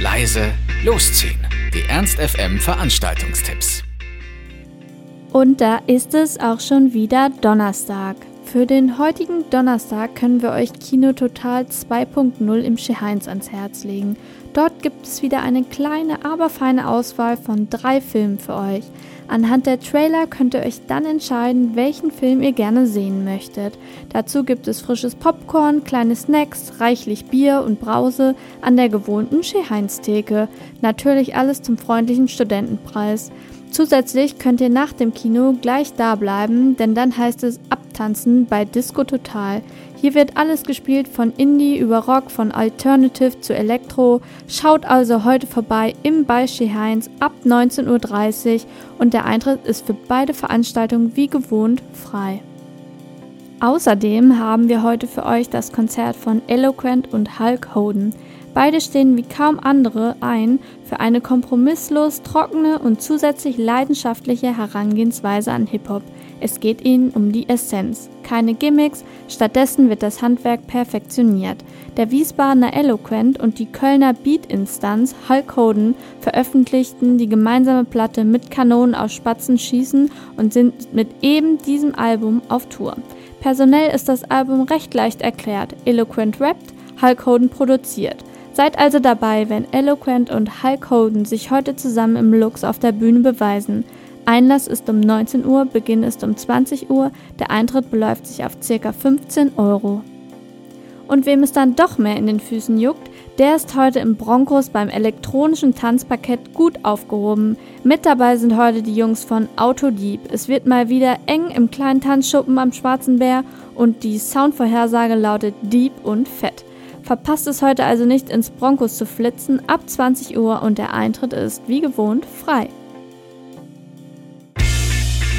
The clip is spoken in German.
leise, losziehen. Die Ernst FM Veranstaltungstipps. Und da ist es auch schon wieder Donnerstag. Für den heutigen Donnerstag können wir euch Kino Total 2.0 im Scheheins ans Herz legen. Dort gibt es wieder eine kleine, aber feine Auswahl von drei Filmen für euch. Anhand der Trailer könnt ihr euch dann entscheiden, welchen Film ihr gerne sehen möchtet. Dazu gibt es frisches Popcorn, kleine Snacks, reichlich Bier und Brause an der gewohnten Scheheins-Theke. Natürlich alles zum freundlichen Studentenpreis. Zusätzlich könnt ihr nach dem Kino gleich da bleiben, denn dann heißt es Abtanzen bei Disco Total. Hier wird alles gespielt von Indie über Rock, von Alternative zu Elektro. Schaut also heute vorbei im Beischi Heinz ab 19.30 Uhr und der Eintritt ist für beide Veranstaltungen wie gewohnt frei. Außerdem haben wir heute für euch das Konzert von Eloquent und Hulk Hoden. Beide stehen wie kaum andere ein für eine kompromisslos trockene und zusätzlich leidenschaftliche Herangehensweise an Hip-Hop. Es geht ihnen um die Essenz. Keine Gimmicks, stattdessen wird das Handwerk perfektioniert. Der Wiesbadener Eloquent und die Kölner Beat-Instanz Hulk Hoden veröffentlichten die gemeinsame Platte mit Kanonen aus Spatzen schießen und sind mit eben diesem Album auf Tour. Personell ist das Album recht leicht erklärt. Eloquent rappt, Hulk Hoden produziert. Seid also dabei, wenn Eloquent und Hulk Hogan sich heute zusammen im Lux auf der Bühne beweisen. Einlass ist um 19 Uhr, Beginn ist um 20 Uhr, der Eintritt beläuft sich auf ca. 15 Euro. Und wem es dann doch mehr in den Füßen juckt, der ist heute im Broncos beim elektronischen Tanzparkett gut aufgehoben. Mit dabei sind heute die Jungs von Autodieb. Es wird mal wieder eng im kleinen Tanzschuppen am Schwarzen Bär und die Soundvorhersage lautet Deep und Fett. Verpasst es heute also nicht ins Broncos zu flitzen ab 20 Uhr und der Eintritt ist wie gewohnt frei.